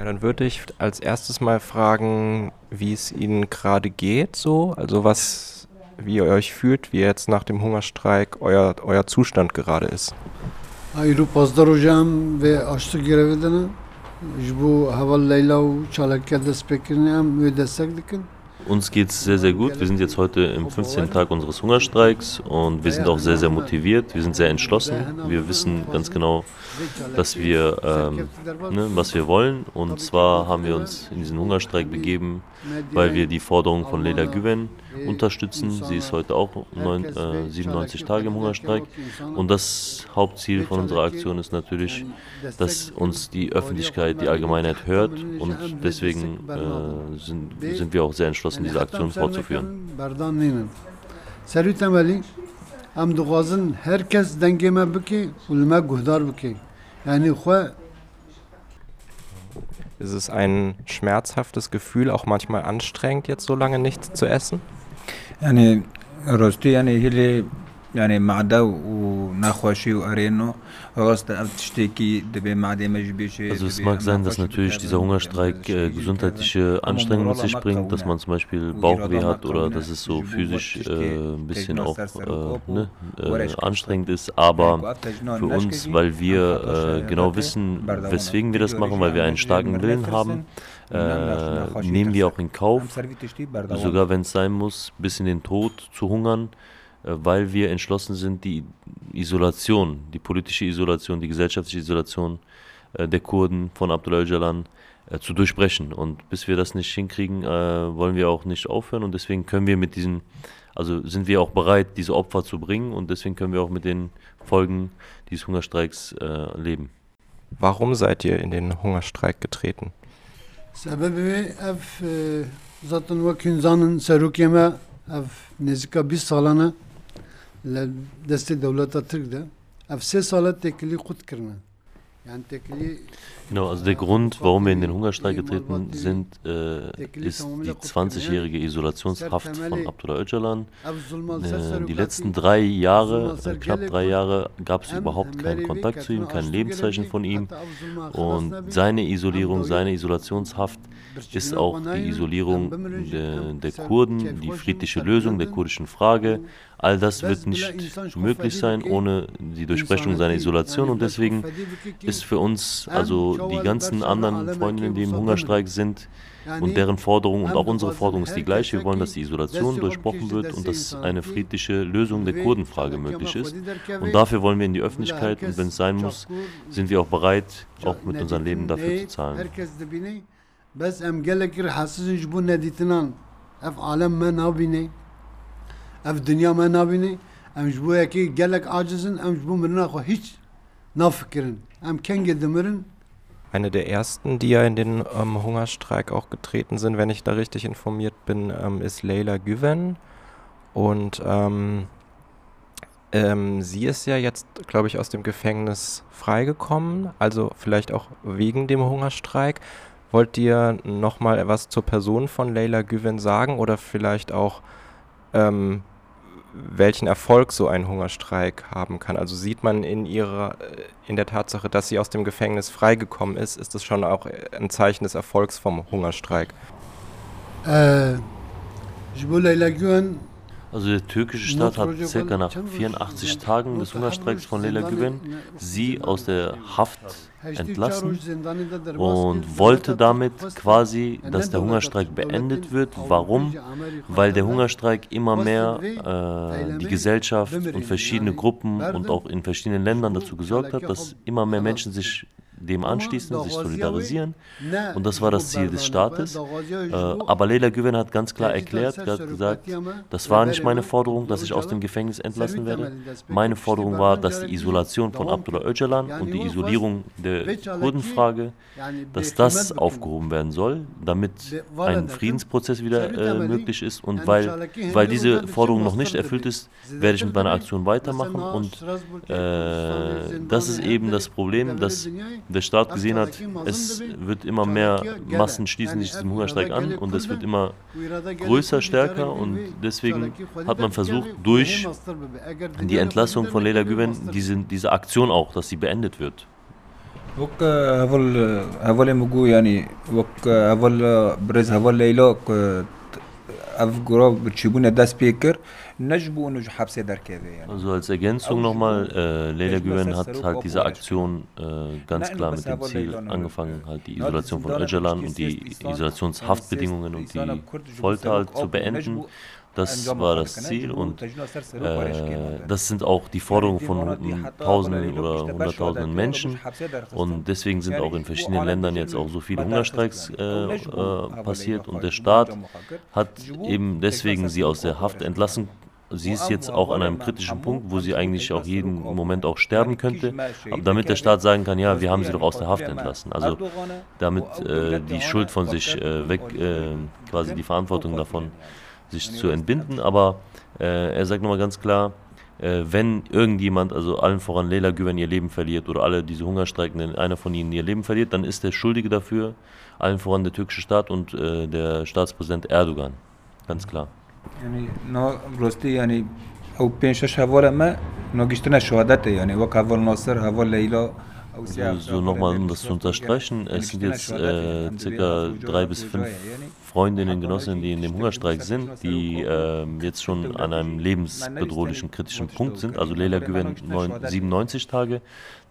Ja, dann würde ich als erstes mal fragen, wie es Ihnen gerade geht, so, also was, wie ihr euch fühlt, wie jetzt nach dem Hungerstreik euer, euer Zustand gerade ist. ایرو پازده روزه هم به آشتو گرفته دنن جبو هوا لیلا و چالکه دست بکرنه هم وی دستک دکن uns geht es sehr, sehr gut. Wir sind jetzt heute im 15. Tag unseres Hungerstreiks und wir sind auch sehr, sehr motiviert. Wir sind sehr entschlossen. Wir wissen ganz genau, dass wir, ähm, ne, was wir wollen. Und zwar haben wir uns in diesen Hungerstreik begeben, weil wir die Forderung von Leila Güven unterstützen. Sie ist heute auch neun, äh, 97 Tage im Hungerstreik. Und das Hauptziel von unserer Aktion ist natürlich, dass uns die Öffentlichkeit, die Allgemeinheit hört. Und deswegen äh, sind, sind wir auch sehr entschlossen, diese Aktion fortzuführen. سری تمالی هم دخوازن هر کس دنگی ما بکی و لما گهدار بکی یعنی خواه Ist es ein schmerzhaftes Gefühl, auch manchmal anstrengend, jetzt so lange nichts zu essen? yani rosti yani hili یعنی معده و نخواشی و ارینو راست اف تشتکی دبی معده مجبیشه Also es mag sein, dass natürlich dieser Hungerstreik äh, gesundheitliche Anstrengungen mit sich bringt, dass man zum Beispiel Bauchweh hat oder dass es so physisch äh, ein bisschen auch äh, ne, äh, anstrengend ist. Aber für uns, weil wir äh, genau wissen, weswegen wir das machen, weil wir einen starken Willen haben, äh, nehmen wir auch in Kauf, sogar wenn es sein muss, bis in den Tod zu hungern, äh, Äh, weil wir entschlossen sind, die Isolation, die politische Isolation, die gesellschaftliche Isolation äh, der Kurden von Abdullah Öcalan äh, zu durchbrechen. Und bis wir das nicht hinkriegen, wollen wir auch nicht aufhören. Und deswegen können wir mit diesen, also sind wir auch bereit, diese Opfer zu bringen. Und deswegen können wir auch mit den Folgen dieses Hungerstreiks leben. Warum seid ihr in den Hungerstreik getreten? Sebebi ev e, zaten vak insanın serukeme ev nezika bir salana سالانه دست دولت ترک ده اف سه ساله تکلی خود کردن یعنی تکلی Genau, also der Grund, warum wir in den Hungerstreik getreten sind, äh, ist die 20-jährige Isolationshaft von Abdullah Öcalan. Äh, die letzten drei Jahre, äh, knapp drei Jahre, gab es überhaupt keinen Kontakt zu ihm, kein Lebenszeichen von ihm. Und seine Isolierung, seine Isolationshaft ist auch die Isolierung der, der Kurden, die friedliche Lösung der kurdischen Frage. All das wird nicht möglich sein ohne die Durchbrechung seiner Isolation und deswegen ist für uns, also die ganzen anderen Freundinnen, die im Hungerstreik sind und deren Forderung und auch unsere Forderung ist die gleiche. Wir wollen, dass die Isolation durchbrochen wird und dass eine friedliche Lösung der Kurdenfrage möglich ist. Und dafür wollen wir in die Öffentlichkeit und wenn es sein muss, sind wir auch bereit, auch mit unserem Leben dafür zu zahlen. بس ام گلک حساسن جبو ندیتنان اف عالم ما نابینه اف دنیا ما نابینه ام جبو یکی گلک عاجزن ام جبو مرنا خو هیچ نافکرن ام کنگ دمرن eine der ersten, die ja in den ähm, Hungerstreik auch getreten sind, wenn ich da richtig informiert bin, ähm, ist Leila Güven. Und ähm, ähm, sie ist ja jetzt, glaube ich, aus dem Gefängnis freigekommen, also vielleicht auch wegen dem Hungerstreik. Wollt ihr nochmal was zur Person von Leila Güven sagen oder vielleicht auch, ähm, welchen Erfolg so ein Hungerstreik haben kann. Also sieht man in ihrer, äh, in der Tatsache, dass sie aus dem Gefängnis freigekommen ist, ist das schon auch äh, ein Zeichen des Erfolgs vom Hungerstreik. Äh, je voulais. Also der türkische Staat hat circa nach 84 Tagen des Hungerstreiks von Leila Güven sie aus der Haft entlassen und wollte damit quasi, dass der Hungerstreik beendet wird. Warum? Weil der Hungerstreik immer mehr äh, die Gesellschaft und verschiedene Gruppen und auch in verschiedenen Ländern dazu gesorgt hat, dass immer mehr Menschen sich dem anschließen, sich solidarisieren. Und das war das Ziel des Staates. Äh, aber Leila Güven hat ganz klar erklärt, hat gesagt, das war nicht meine Forderung, dass ich aus dem Gefängnis entlassen werde. Meine Forderung war, dass die Isolation von Abdullah Öcalan und die Isolierung der Kurdenfrage, dass das aufgehoben werden soll, damit ein Friedensprozess wieder äh, möglich ist. Und weil, weil diese Forderung noch nicht erfüllt ist, werde ich mit meiner Aktion weitermachen. Und äh, das ist eben das Problem, dass der Staat gesehen hat, es wird immer mehr Massen schließen sich diesem Hungerstreik an und es wird immer größer, stärker und deswegen hat man versucht, durch die Entlassung von Leila Güven diese, diese Aktion auch, dass sie beendet wird. وك هفول هفول مجو يعني وك هفول برز هفول ev Gurov Çibune dest pê kir necbûn û ji hepsê derkeve. Also als Ergänzung nochmal, äh, Leyla Güven hat halt diese Aktion äh, ganz klar mit dem Ziel angefangen, halt die Isolation von Öcalan und die Isolationshaftbedingungen und die Folter halt zu beenden. Das war das Ziel und äh, das sind auch die Forderungen von Tausenden oder Hunderttausenden Menschen. Und deswegen sind auch in verschiedenen Ländern jetzt auch so viele Hungerstreiks äh, äh, passiert. Und der Staat hat eben deswegen sie aus der Haft entlassen. Sie ist jetzt auch an einem kritischen Punkt, wo sie eigentlich auch jeden Moment auch sterben könnte, aber damit der Staat sagen kann, ja, wir haben sie doch aus der Haft entlassen. Also damit äh, die Schuld von sich äh, weg, äh, quasi die Verantwortung davon sich zu entbinden, aber äh, er sagt nochmal ganz klar, äh, wenn irgendjemand, also allen voran Leila Güven ihr Leben verliert oder alle diese Hungerstreikenden, einer von ihnen ihr Leben verliert, dann ist der Schuldige dafür, allen voran der türkische Staat und äh, der Staatspräsident Erdogan. Ganz klar. يعني نو راستی یعنی او پنج شش هوار ما نگشتن شهادت یعنی وک هوار ناصر هوار لیلا so nochmal, um das zu unterstreichen, es sind jetzt äh, circa drei bis fünf Freundinnen, Genossinnen, die in dem Hungerstreik sind, die äh, jetzt schon an einem lebensbedrohlichen, kritischen Punkt sind. Also Leila Güven 97 Tage,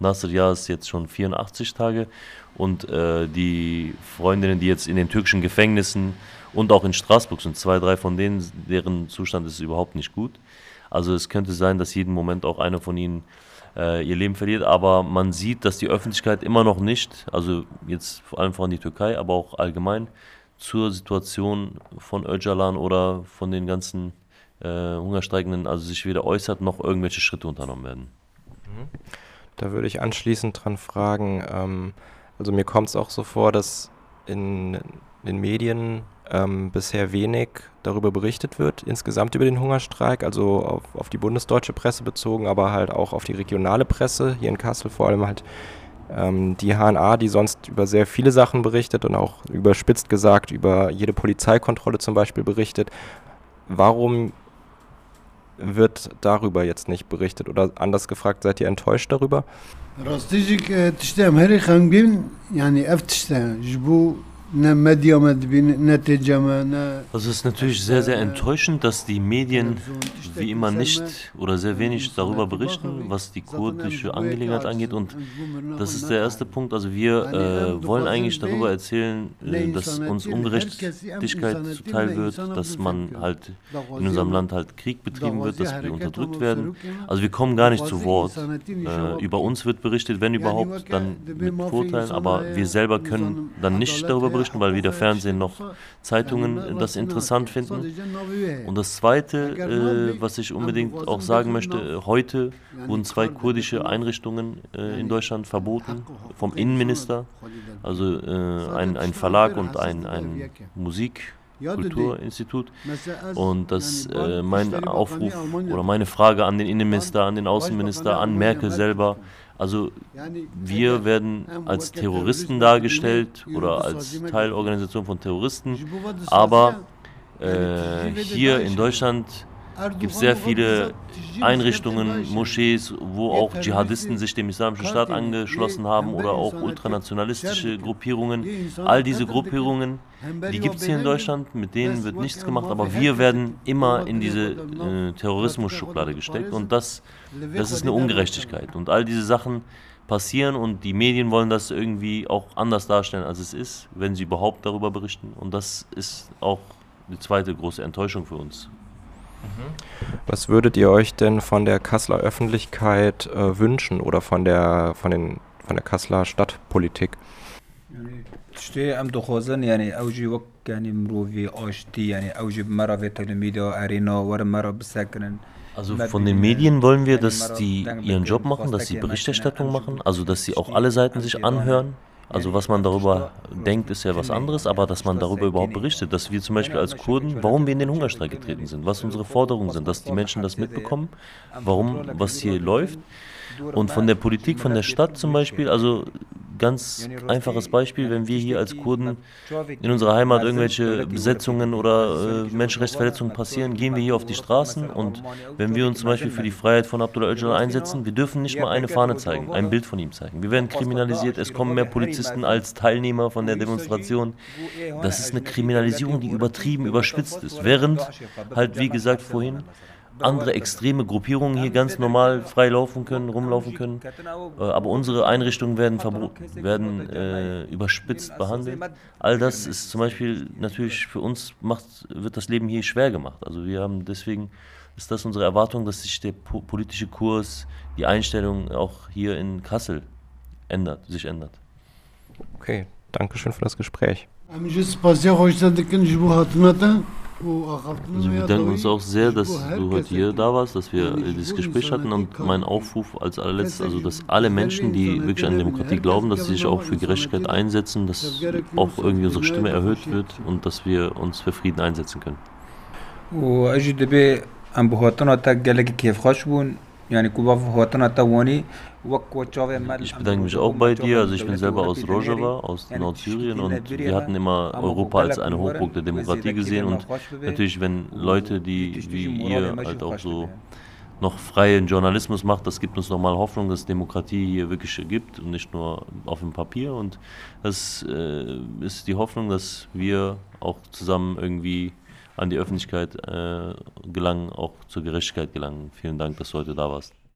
Nasser Yas jetzt schon 84 Tage und äh, die Freundinnen, die jetzt in den türkischen Gefängnissen und auch in Straßburg sind, zwei, drei von denen, deren Zustand ist überhaupt nicht gut. Also es könnte sein, dass jeden Moment auch einer von ihnen äh, ihr Leben verliert. Aber man sieht, dass die Öffentlichkeit immer noch nicht, also jetzt vor allem von die Türkei, aber auch allgemein zur Situation von Öcalan oder von den ganzen äh, Hungerstreikenden, also sich weder äußert, noch irgendwelche Schritte unternommen werden. Mhm. Da würde ich anschließend dran fragen, ähm, also mir kommt es auch so vor, dass in den Medien ähm, bisher wenig darüber berichtet wird, insgesamt über den Hungerstreik, also auf, auf, die bundesdeutsche Presse bezogen, aber halt auch auf die regionale Presse, hier in Kassel vor allem halt ähm, die HNA, die sonst über sehr viele Sachen berichtet und auch überspitzt gesagt über jede Polizeikontrolle zum Beispiel berichtet. Warum wird darüber jetzt nicht berichtet? Oder anders gefragt, seid ihr enttäuscht darüber? راستيجي تشتي امهري خانجين يعني افتشتا جبو Also es ist natürlich sehr, sehr enttäuschend, dass die Medien wie immer nicht oder sehr wenig darüber berichten, was die kurdische Angelegenheit angeht. Und das ist der erste Punkt. Also wir äh, wollen eigentlich darüber erzählen, äh, dass uns Ungerechtigkeit zuteil wird, dass man halt in unserem Land halt Krieg betrieben wird, dass wir unterdrückt werden. Also wir kommen gar nicht zu Wort. Äh, über uns wird berichtet, wenn überhaupt, dann mit Vorteilen, aber wir selber können dann nicht darüber berichten berichten, weil weder Fernsehen noch Zeitungen das interessant finden. Und das Zweite, äh, was ich unbedingt auch sagen möchte, heute wurden zwei kurdische Einrichtungen äh, in Deutschland verboten vom Innenminister, also äh, ein, ein Verlag und ein, ein Musik. Kulturinstitut. Und das äh, mein Aufruf oder meine Frage an den Innenminister, an den Außenminister, an Merkel selber, also wir werden als Terroristen dargestellt oder als Teilorganisation von Terroristen, aber äh, hier in Deutschland gibt es sehr viele Einrichtungen, Moschees, wo auch Dschihadisten sich dem Islamischen Staat angeschlossen haben oder auch ultranationalistische Gruppierungen. All diese Gruppierungen, die gibt es hier in Deutschland, mit denen wird nichts gemacht, aber wir werden immer in diese äh, Terrorismus-Schublade gesteckt und das, das ist eine Ungerechtigkeit. Und all diese Sachen passieren und die Medien wollen das irgendwie auch anders darstellen, als es ist, wenn sie überhaupt darüber berichten. Und das ist auch die zweite große Enttäuschung für uns. Was würdet ihr euch denn von der Kasseler Öffentlichkeit äh, wünschen oder von der, von, den, von der Kasseler Stadtpolitik? تشتي ام دخوزن يعني اوجي وك يعني مروفي اشتي يعني اوجي مرة في تلميذ ارينا ور مرة بسكنن Also von den Medien wollen wir, dass die ihren Job machen, dass sie Berichterstattung machen, also dass sie auch alle Seiten sich anhören, also was man darüber denkt, ist ja was anderes, aber dass man darüber überhaupt berichtet, dass wir zum Beispiel als Kurden, warum wir in den Hungerstreik getreten sind, was unsere Forderungen sind, dass die Menschen das mitbekommen, warum was hier läuft. Und von der Politik, von der Stadt zum Beispiel, also ganz einfaches Beispiel, wenn wir hier als Kurden in unserer Heimat irgendwelche Besetzungen oder äh, Menschenrechtsverletzungen passieren, gehen wir hier auf die Straßen und wenn wir uns zum Beispiel für die Freiheit von Abdullah Öcalan einsetzen, wir dürfen nicht mal eine Fahne zeigen, ein Bild von ihm zeigen. Wir werden kriminalisiert, es kommen mehr Polizisten als Teilnehmer von der Demonstration. Das ist eine Kriminalisierung, die übertrieben, überspitzt ist. Während halt, wie gesagt vorhin, andere extreme Gruppierungen hier ganz normal frei laufen können, rumlaufen können. Äh, aber unsere Einrichtungen werden, werden äh, überspitzt behandelt. All das ist zum Beispiel natürlich für uns macht, wird das Leben hier schwer gemacht. Also wir haben deswegen ist das unsere Erwartung, dass sich der po politische Kurs, die Einstellung auch hier in Kassel ändert, sich ändert. Okay, danke schön für das Gespräch. Also wir danken uns auch sehr, dass du heute hier da warst, dass wir dieses Gespräch hatten und mein Aufruf als allerletztes, also dass alle Menschen, die wirklich an Demokratie glauben, dass sie sich auch für Gerechtigkeit einsetzen, dass auch irgendwie unsere Stimme erhöht wird und dass wir uns für Frieden einsetzen können. Ich bedanke mich auch bei dir. Also ich bin selber aus Rojava, aus Nordsyrien und wir hatten immer Europa als eine Hochburg der Demokratie gesehen und natürlich, wenn Leute, die wie ihr halt auch so noch freien Journalismus macht, das gibt uns nochmal Hoffnung, dass Demokratie hier wirklich gibt und nicht nur auf dem Papier. Und das äh, ist die Hoffnung, dass wir auch zusammen irgendwie an die Öffentlichkeit äh, gelangen, auch zur Gerechtigkeit gelangen. Vielen Dank, dass du heute da warst.